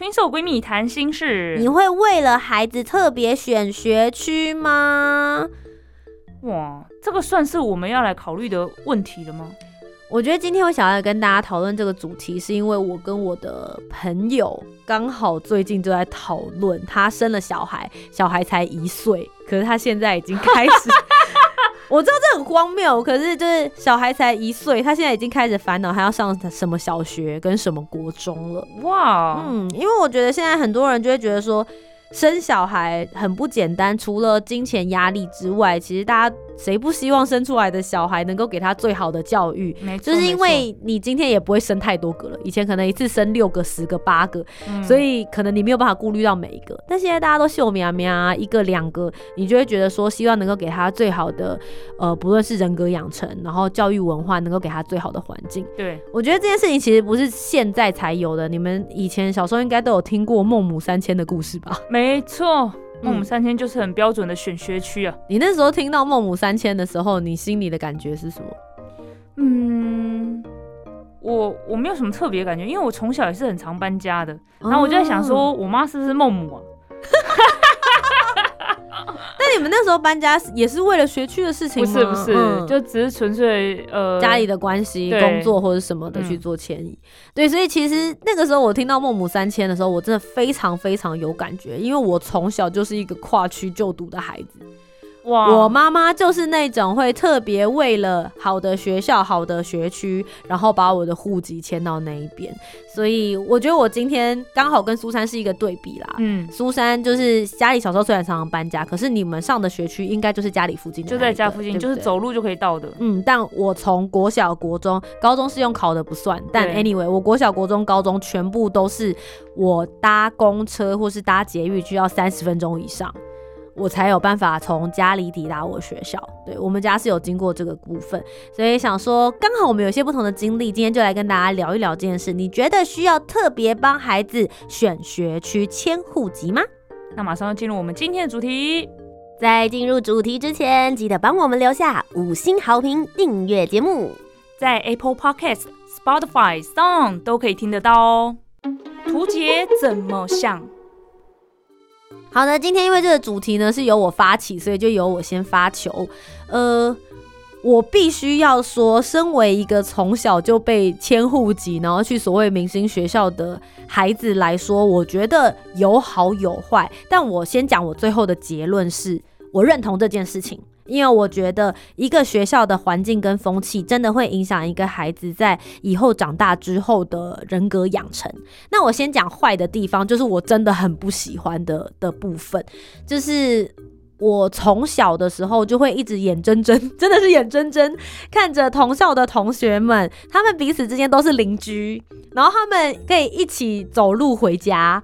Twinso。Twinso 闺蜜谈心事，你会为了孩子特别选学区吗？哇，这个算是我们要来考虑的问题了吗？我觉得今天我想要跟大家讨论这个主题，是因为我跟我的朋友刚好最近就在讨论，他生了小孩，小孩才一岁，可是他现在已经开始。我知道这很荒谬，可是就是小孩才一岁，他现在已经开始烦恼，他要上什么小学跟什么国中了。哇，嗯，因为我觉得现在很多人就会觉得说。生小孩很不简单，除了金钱压力之外，其实大家谁不希望生出来的小孩能够给他最好的教育？没错，就是因为你今天也不会生太多个了，以前可能一次生六个、十个、八个，所以可能你没有办法顾虑到每一个。但现在大家都秀苗苗，一个两个，你就会觉得说，希望能够给他最好的，呃，不论是人格养成，然后教育文化，能够给他最好的环境。对，我觉得这件事情其实不是现在才有的，你们以前小时候应该都有听过孟母三迁的故事吧？没错，孟母三迁就是很标准的选学区啊。你那时候听到孟母三迁的时候，你心里的感觉是什么？嗯，我我没有什么特别感觉，因为我从小也是很常搬家的。然后我就在想，说我妈是不是孟母啊？那你们那时候搬家也是为了学区的事情吗？不是不是，就只是纯粹呃家里的关系、工作或者什么的去做迁移。对，所以其实那个时候我听到孟母三迁的时候，我真的非常非常有感觉，因为我从小就是一个跨区就读的孩子。我妈妈就是那种会特别为了好的学校、好的学区，然后把我的户籍迁到那一边。所以我觉得我今天刚好跟苏珊是一个对比啦。嗯，苏珊就是家里小时候虽然常常搬家，可是你们上的学区应该就是家里附近，就在家附近，就是走路就可以到的。嗯，但我从国小、国中、高中是用考的不算，但 anyway，我国小、国中、高中全部都是我搭公车或是搭捷运，需要三十分钟以上。我才有办法从家里抵达我学校。对我们家是有经过这个部分，所以想说刚好我们有些不同的经历，今天就来跟大家聊一聊这件事。你觉得需要特别帮孩子选学区迁户籍吗？那马上要进入我们今天的主题。在进入主题之前，记得帮我们留下五星好评，订阅节目，在 Apple Podcast、Spotify、Song 都可以听得到哦。图解怎么想？好的，今天因为这个主题呢是由我发起，所以就由我先发球。呃，我必须要说，身为一个从小就被迁户籍，然后去所谓明星学校的孩子来说，我觉得有好有坏。但我先讲我最后的结论是，我认同这件事情。因为我觉得一个学校的环境跟风气，真的会影响一个孩子在以后长大之后的人格养成。那我先讲坏的地方，就是我真的很不喜欢的的部分，就是我从小的时候就会一直眼睁睁，真的是眼睁睁看着同校的同学们，他们彼此之间都是邻居，然后他们可以一起走路回家。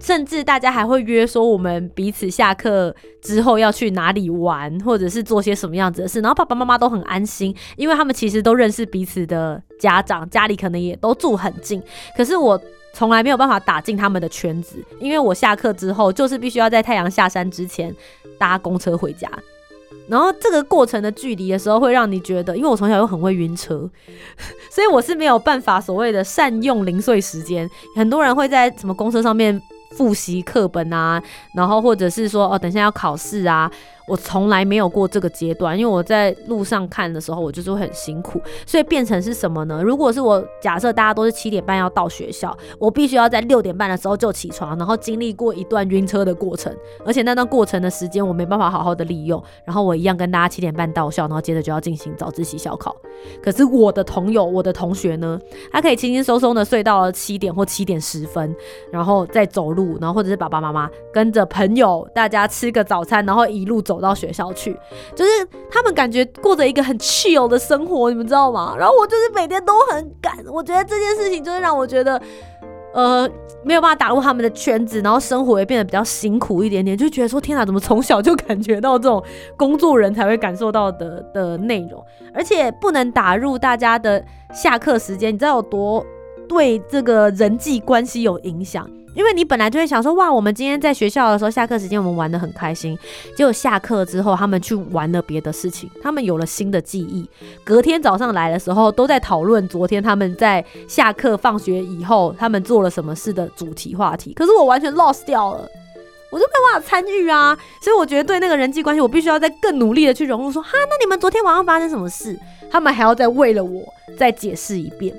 甚至大家还会约说，我们彼此下课之后要去哪里玩，或者是做些什么样子的事。然后爸爸妈妈都很安心，因为他们其实都认识彼此的家长，家里可能也都住很近。可是我从来没有办法打进他们的圈子，因为我下课之后就是必须要在太阳下山之前搭公车回家。然后这个过程的距离的时候，会让你觉得，因为我从小又很会晕车，所以我是没有办法所谓的善用零碎时间。很多人会在什么公车上面。复习课本啊，然后或者是说哦，等下要考试啊。我从来没有过这个阶段，因为我在路上看的时候，我就是会很辛苦，所以变成是什么呢？如果是我假设大家都是七点半要到学校，我必须要在六点半的时候就起床，然后经历过一段晕车的过程，而且那段过程的时间我没办法好好的利用，然后我一样跟大家七点半到校，然后接着就要进行早自习小考。可是我的同友、我的同学呢，他可以轻轻松松的睡到了七点或七点十分，然后再走路，然后或者是爸爸妈妈跟着朋友大家吃个早餐，然后一路走。走到学校去，就是他们感觉过着一个很 chill 的生活，你们知道吗？然后我就是每天都很赶，我觉得这件事情就是让我觉得，呃没有办法打入他们的圈子，然后生活也变得比较辛苦一点点，就觉得说天哪，怎么从小就感觉到这种工作人才会感受到的的内容，而且不能打入大家的下课时间，你知道有多对这个人际关系有影响？因为你本来就会想说，哇，我们今天在学校的时候，下课时间我们玩的很开心。结果下课之后，他们去玩了别的事情，他们有了新的记忆。隔天早上来的时候，都在讨论昨天他们在下课放学以后他们做了什么事的主题话题。可是我完全 lost 掉了，我就没有办法参与啊。所以我觉得对那个人际关系，我必须要再更努力的去融入。说哈，那你们昨天晚上发生什么事？他们还要再为了我再解释一遍。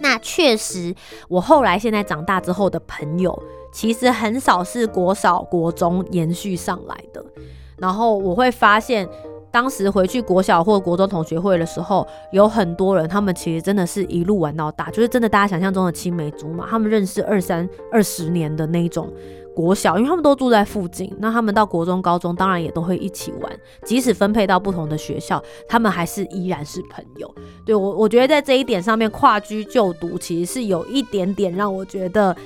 那确实，我后来现在长大之后的朋友，其实很少是国小、国中延续上来的。然后我会发现，当时回去国小或国中同学会的时候，有很多人，他们其实真的是一路玩到大，就是真的大家想象中的青梅竹马，他们认识二三二十年的那种。国小，因为他们都住在附近，那他们到国中、高中当然也都会一起玩。即使分配到不同的学校，他们还是依然是朋友。对我，我觉得在这一点上面，跨居就读其实是有一点点让我觉得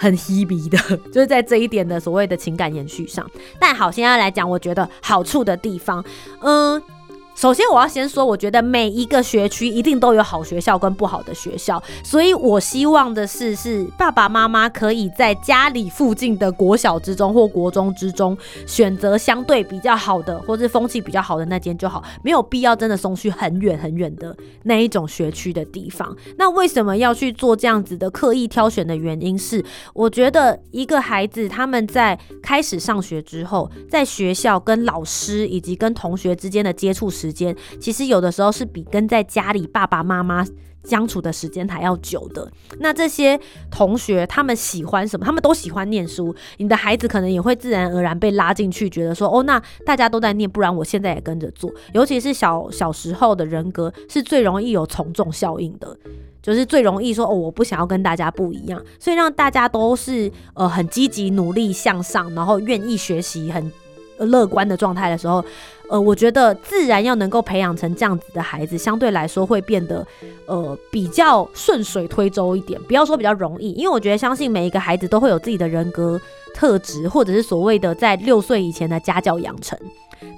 很 hebe 的，就是在这一点的所谓的情感延续上。但好，现在来讲，我觉得好处的地方，嗯。首先，我要先说，我觉得每一个学区一定都有好学校跟不好的学校，所以我希望的是，是爸爸妈妈可以在家里附近的国小之中或国中之中选择相对比较好的，或是风气比较好的那间就好，没有必要真的送去很远很远的那一种学区的地方。那为什么要去做这样子的刻意挑选的原因是，我觉得一个孩子他们在开始上学之后，在学校跟老师以及跟同学之间的接触时。时间其实有的时候是比跟在家里爸爸妈妈相处的时间还要久的。那这些同学他们喜欢什么？他们都喜欢念书。你的孩子可能也会自然而然被拉进去，觉得说哦，那大家都在念，不然我现在也跟着做。尤其是小小时候的人格是最容易有从众效应的，就是最容易说哦，我不想要跟大家不一样，所以让大家都是呃很积极努力向上，然后愿意学习，很乐观的状态的时候。呃，我觉得自然要能够培养成这样子的孩子，相对来说会变得呃比较顺水推舟一点。不要说比较容易，因为我觉得相信每一个孩子都会有自己的人格特质，或者是所谓的在六岁以前的家教养成。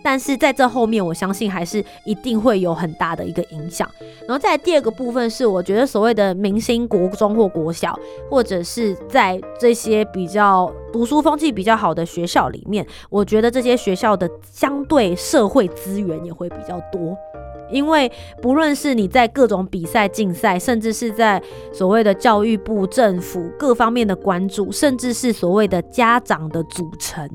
但是在这后面，我相信还是一定会有很大的一个影响。然后再第二个部分是，我觉得所谓的明星国中或国小，或者是在这些比较读书风气比较好的学校里面，我觉得这些学校的相对社社会资源也会比较多。因为不论是你在各种比赛竞赛，甚至是在所谓的教育部、政府各方面的关注，甚至是所谓的家长的组成，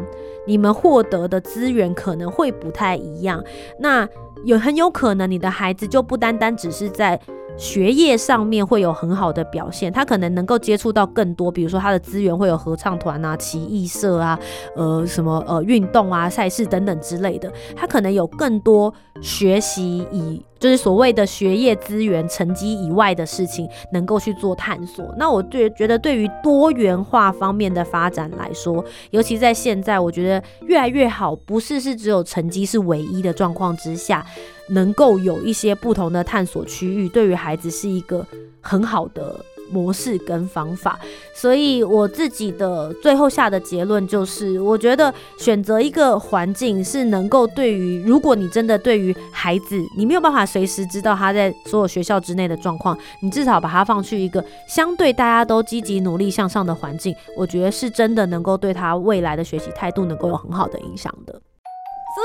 你们获得的资源可能会不太一样。那有很有可能你的孩子就不单单只是在。学业上面会有很好的表现，他可能能够接触到更多，比如说他的资源会有合唱团啊、奇艺社啊、呃什么呃运动啊、赛事等等之类的，他可能有更多学习以就是所谓的学业资源成绩以外的事情能够去做探索。那我对觉得对于多元化方面的发展来说，尤其在现在，我觉得越来越好，不是是只有成绩是唯一的状况之下。能够有一些不同的探索区域，对于孩子是一个很好的模式跟方法。所以我自己的最后下的结论就是，我觉得选择一个环境是能够对于，如果你真的对于孩子，你没有办法随时知道他在所有学校之内的状况，你至少把他放去一个相对大家都积极努力向上的环境，我觉得是真的能够对他未来的学习态度能够有很好的影响的。苏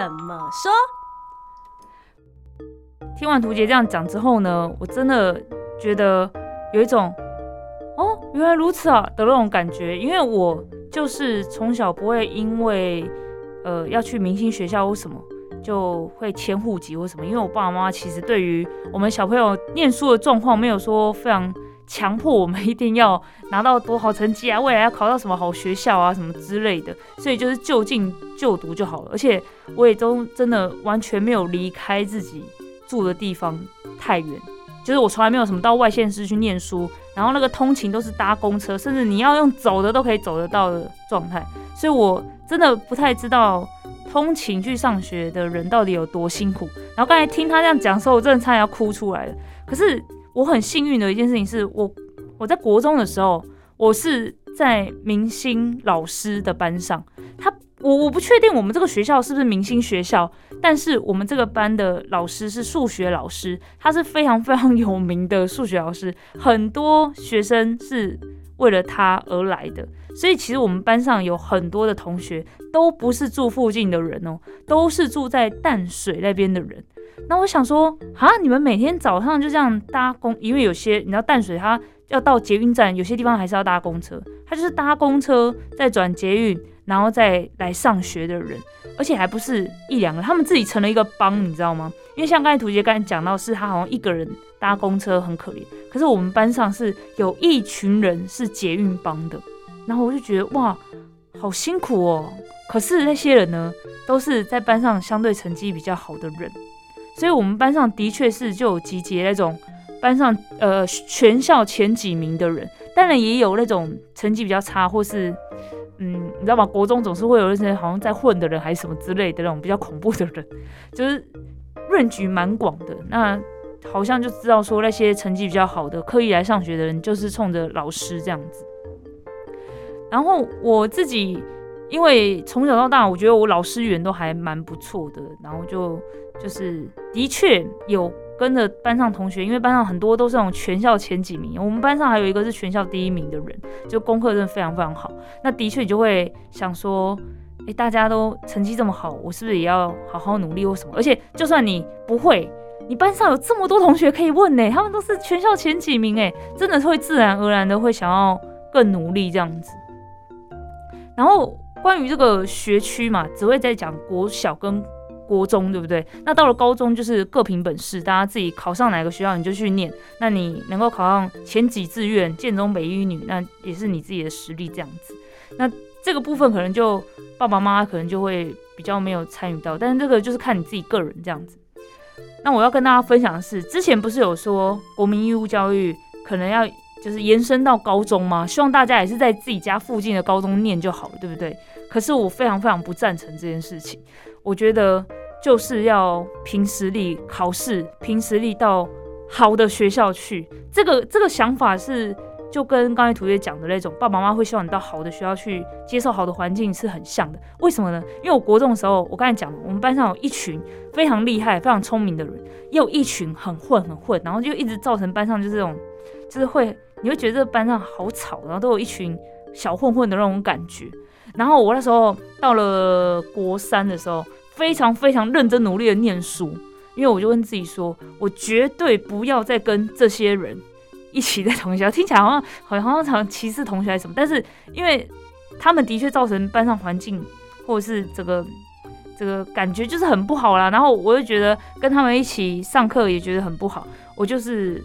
珊怎么说？听完图杰这样讲之后呢，我真的觉得有一种哦，原来如此啊的那种感觉。因为我就是从小不会因为呃要去明星学校或什么就会迁户籍或什么，因为我爸爸妈妈其实对于我们小朋友念书的状况没有说非常强迫我们一定要拿到多好成绩啊，未来要考到什么好学校啊什么之类的，所以就是就近就读就好了。而且我也都真的完全没有离开自己。住的地方太远，就是我从来没有什么到外县市去念书，然后那个通勤都是搭公车，甚至你要用走的都可以走得到的状态，所以我真的不太知道通勤去上学的人到底有多辛苦。然后刚才听他这样讲的时候，我真的差点要哭出来了。可是我很幸运的一件事情是我我在国中的时候，我是在明星老师的班上，他我我不确定我们这个学校是不是明星学校，但是我们这个班的老师是数学老师，他是非常非常有名的数学老师，很多学生是为了他而来的。所以其实我们班上有很多的同学都不是住附近的人哦，都是住在淡水那边的人。那我想说，啊，你们每天早上就这样搭公，因为有些你知道淡水它要到捷运站，有些地方还是要搭公车，他就是搭公车再转捷运，然后再来上学的人，而且还不是一两个，他们自己成了一个帮，你知道吗？因为像刚才图杰刚才讲到，是他好像一个人搭公车很可怜，可是我们班上是有一群人是捷运帮的。然后我就觉得哇，好辛苦哦。可是那些人呢，都是在班上相对成绩比较好的人，所以我们班上的确是就有集结那种班上呃全校前几名的人，当然也有那种成绩比较差或是嗯，你知道吗？国中总是会有那些好像在混的人还是什么之类的那种比较恐怖的人，就是润局蛮广的。那好像就知道说那些成绩比较好的刻意来上学的人，就是冲着老师这样子。然后我自己，因为从小到大，我觉得我老师缘都还蛮不错的，然后就就是的确有跟着班上同学，因为班上很多都是那种全校前几名，我们班上还有一个是全校第一名的人，就功课真的非常非常好。那的确你就会想说，哎，大家都成绩这么好，我是不是也要好好努力或什么？而且就算你不会，你班上有这么多同学可以问呢，他们都是全校前几名，哎，真的是会自然而然的会想要更努力这样子。然后关于这个学区嘛，只会在讲国小跟国中，对不对？那到了高中就是各凭本事，大家自己考上哪个学校你就去念。那你能够考上前几志愿，建中、北一女，那也是你自己的实力这样子。那这个部分可能就爸爸妈妈可能就会比较没有参与到，但是这个就是看你自己个人这样子。那我要跟大家分享的是，之前不是有说国民义务教育可能要。就是延伸到高中吗？希望大家也是在自己家附近的高中念就好了，对不对？可是我非常非常不赞成这件事情。我觉得就是要凭实力考试，凭实力到好的学校去。这个这个想法是就跟刚才图月讲的那种，爸爸妈妈会希望你到好的学校去接受好的环境是很像的。为什么呢？因为我国中的时候，我刚才讲，我们班上有一群非常厉害、非常聪明的人，又有一群很混很混，然后就一直造成班上就是这种，就是会。你会觉得这个班上好吵，然后都有一群小混混的那种感觉。然后我那时候到了国三的时候，非常非常认真努力的念书，因为我就跟自己说，我绝对不要再跟这些人一起在同学校。听起来好像好像常歧视同学还是什么，但是因为他们的确造成班上环境或者是这个这个感觉就是很不好啦。然后我就觉得跟他们一起上课也觉得很不好，我就是。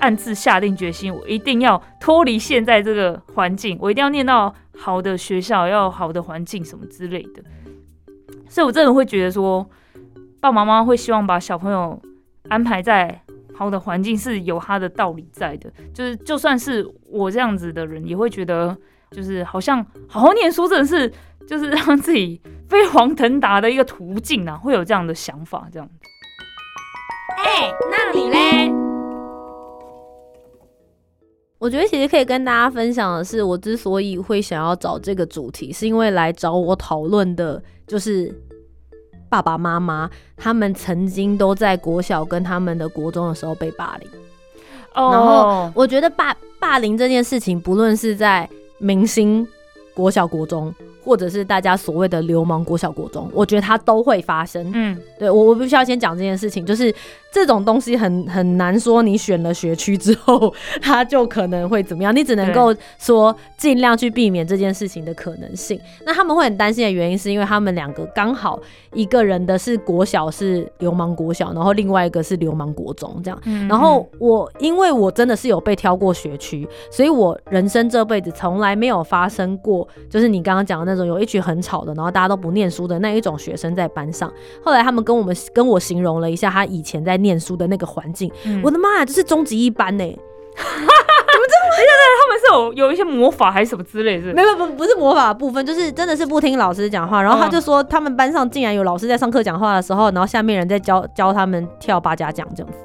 暗自下定决心，我一定要脱离现在这个环境，我一定要念到好的学校，要好的环境什么之类的。所以，我真的会觉得说，爸爸妈妈会希望把小朋友安排在好的环境，是有他的道理在的。就是，就算是我这样子的人，也会觉得，就是好像好好念书，真的是就是让自己飞黄腾达的一个途径啊，会有这样的想法。这样子。哎，那你嘞？我觉得其实可以跟大家分享的是，我之所以会想要找这个主题，是因为来找我讨论的，就是爸爸妈妈他们曾经都在国小跟他们的国中的时候被霸凌。哦。然后我觉得霸霸凌这件事情，不论是在明星国小国中。或者是大家所谓的流氓国小国中，我觉得它都会发生。嗯，对我我必须要先讲这件事情，就是这种东西很很难说，你选了学区之后，他就可能会怎么样？你只能够说尽量去避免这件事情的可能性。那他们会很担心的原因，是因为他们两个刚好一个人的是国小是流氓国小，然后另外一个是流氓国中这样。然后我因为我真的是有被挑过学区，所以我人生这辈子从来没有发生过，就是你刚刚讲的。那种有一群很吵的，然后大家都不念书的那一种学生在班上。后来他们跟我们跟我形容了一下他以前在念书的那个环境。我的妈呀，这是终极一班呢！怎么这么？现在他们是有有一些魔法还是什么之类的？没有不不是魔法部分，就是真的是不听老师讲话。然后他就说，他们班上竟然有老师在上课讲话的时候，然后下面人在教教他们跳八家将这样子。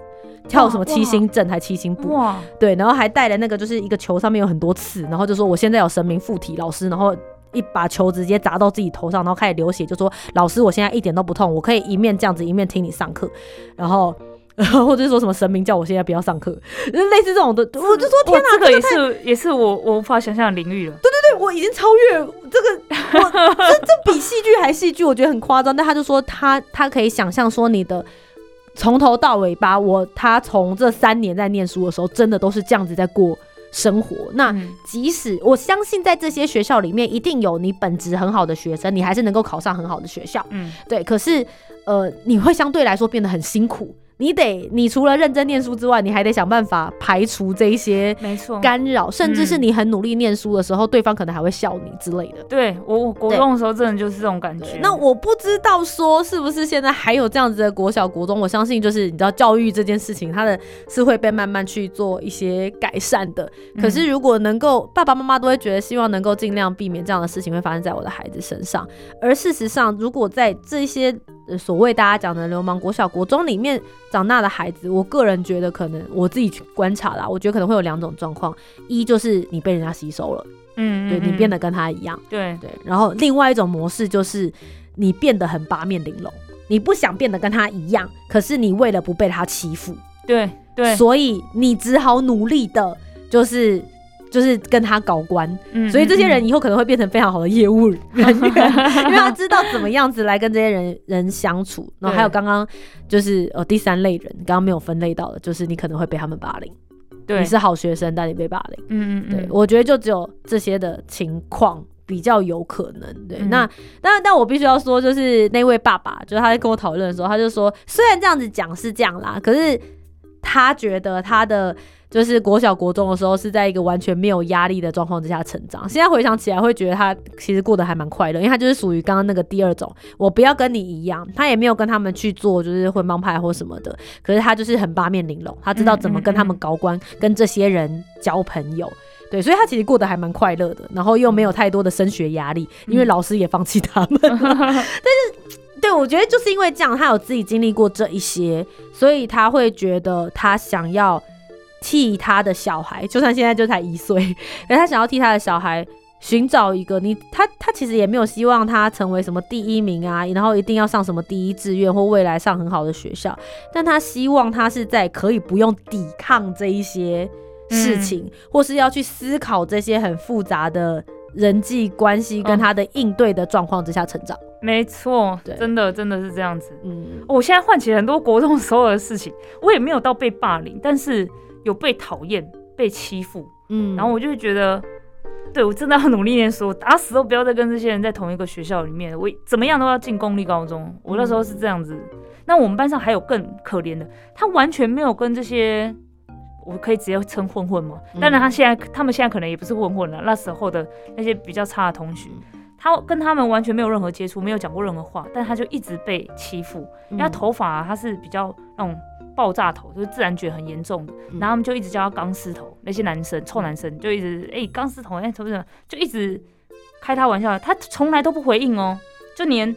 跳什么七星阵还七星步，哇，对，然后还带了那个就是一个球上面有很多刺，然后就说我现在有神明附体老师，然后一把球直接砸到自己头上，然后开始流血，就说老师我现在一点都不痛，我可以一面这样子一面听你上课，然后。然 后或者说什么神明叫我现在不要上课，类似这种的，我就说天哪，这个也是也是我我无法想象的领域了。对对对，我已经超越这个，我这这比戏剧还戏剧，我觉得很夸张。但他就说他他可以想象说你的从头到尾巴，我他从这三年在念书的时候，真的都是这样子在过生活。那即使我相信在这些学校里面，一定有你本质很好的学生，你还是能够考上很好的学校。嗯，对。可是呃，你会相对来说变得很辛苦。你得，你除了认真念书之外，你还得想办法排除这一些没错干扰，甚至是你很努力念书的时候，对方可能还会笑你之类的。对我，我国中的时候真的就是这种感觉。那我不知道说是不是现在还有这样子的国小、国中，我相信就是你知道教育这件事情，它的是会被慢慢去做一些改善的。可是如果能够，爸爸妈妈都会觉得希望能够尽量避免这样的事情会发生在我的孩子身上。而事实上，如果在这些所谓大家讲的流氓国小、国中里面。长大的孩子，我个人觉得可能我自己去观察啦，我觉得可能会有两种状况，一就是你被人家吸收了，嗯，对你变得跟他一样，对对，然后另外一种模式就是你变得很八面玲珑，你不想变得跟他一样，可是你为了不被他欺负，对对，所以你只好努力的，就是。就是跟他搞关，所以这些人以后可能会变成非常好的业务人员，因为他知道怎么样子来跟这些人人相处。然后还有刚刚就是呃第三类人，刚刚没有分类到的，就是你可能会被他们霸凌。对，你是好学生，但你被霸凌。嗯嗯，对，我觉得就只有这些的情况比较有可能。对，那但但我必须要说，就是那位爸爸，就是他在跟我讨论的时候，他就说，虽然这样子讲是这样啦，可是他觉得他的。就是国小国中的时候，是在一个完全没有压力的状况之下成长。现在回想起来，会觉得他其实过得还蛮快乐，因为他就是属于刚刚那个第二种，我不要跟你一样。他也没有跟他们去做就是混帮派或什么的，可是他就是很八面玲珑，他知道怎么跟他们高官，跟这些人交朋友。对，所以他其实过得还蛮快乐的，然后又没有太多的升学压力，因为老师也放弃他们。但是，对我觉得就是因为这样，他有自己经历过这一些，所以他会觉得他想要。替他的小孩，就算现在就才一岁，而他想要替他的小孩寻找一个你，他他其实也没有希望他成为什么第一名啊，然后一定要上什么第一志愿或未来上很好的学校，但他希望他是在可以不用抵抗这一些事情，或是要去思考这些很复杂的人际关系跟他的应对的状况之下成长。没错，真的真的是这样子。嗯，我现在唤起很多国中所有的事情，我也没有到被霸凌，但是。有被讨厌、被欺负，嗯，然后我就会觉得，对我真的要努力念书，打死都不要再跟这些人在同一个学校里面。我怎么样都要进公立高中。我那时候是这样子。那我们班上还有更可怜的，他完全没有跟这些，我可以直接称混混吗？当然，他现在他们现在可能也不是混混了。那时候的那些比较差的同学，他跟他们完全没有任何接触，没有讲过任何话，但他就一直被欺负。因为他头发他是比较那种。爆炸头就是自然卷很严重的，然后他们就一直叫他钢丝头，那些男生臭男生就一直哎钢丝头哎怎么怎么，就一直开他玩笑，他从来都不回应哦，就连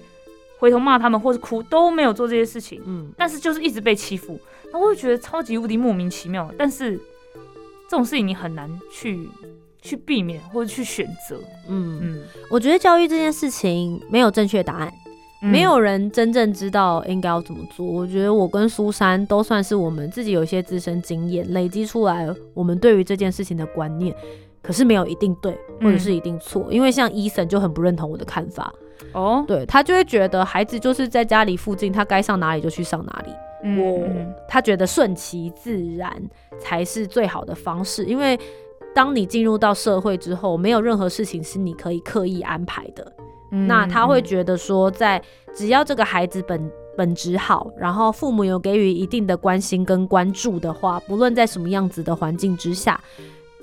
回头骂他们或是哭都没有做这些事情，嗯，但是就是一直被欺负，那我会觉得超级无敌莫名其妙，但是这种事情你很难去去避免或者去选择，嗯。嗯，我觉得教育这件事情没有正确答案。没有人真正知道应该要怎么做。我觉得我跟苏珊都算是我们自己有一些自身经验累积出来，我们对于这件事情的观念，可是没有一定对或者是一定错。因为像伊森就很不认同我的看法哦，对他就会觉得孩子就是在家里附近，他该上哪里就去上哪里。我他觉得顺其自然才是最好的方式，因为当你进入到社会之后，没有任何事情是你可以刻意安排的。那他会觉得说，在只要这个孩子本本质好，然后父母有给予一定的关心跟关注的话，不论在什么样子的环境之下，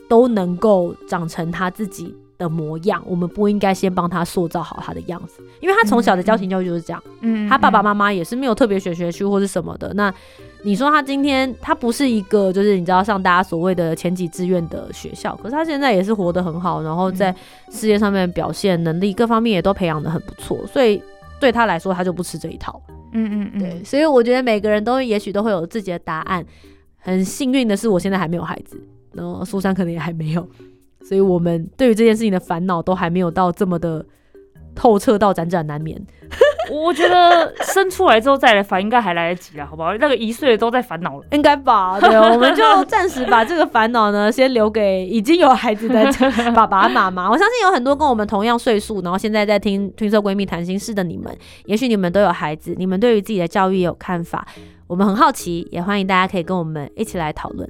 都能够长成他自己。的模样，我们不应该先帮他塑造好他的样子，因为他从小的家庭教育就是这样。嗯，他爸爸妈妈也是没有特别选学区或是什么的。那你说他今天他不是一个就是你知道像大家所谓的前几志愿的学校，可是他现在也是活得很好，然后在事业上面表现能力各方面也都培养的很不错，所以对他来说他就不吃这一套。嗯嗯嗯，对，所以我觉得每个人都也许都会有自己的答案。很幸运的是，我现在还没有孩子，然后苏珊可能也还没有，所以我们对于这件事情的烦恼都还没有到这么的透彻到辗转难眠。我觉得生出来之后再来烦，应该还来得及啦，好不好？那个一岁的都在烦恼了，应该吧？对，我们就暂时把这个烦恼呢，先留给已经有孩子的 爸爸妈妈。我相信有很多跟我们同样岁数，然后现在在听听说闺蜜谈心事的你们，也许你们都有孩子，你们对于自己的教育也有看法，我们很好奇，也欢迎大家可以跟我们一起来讨论。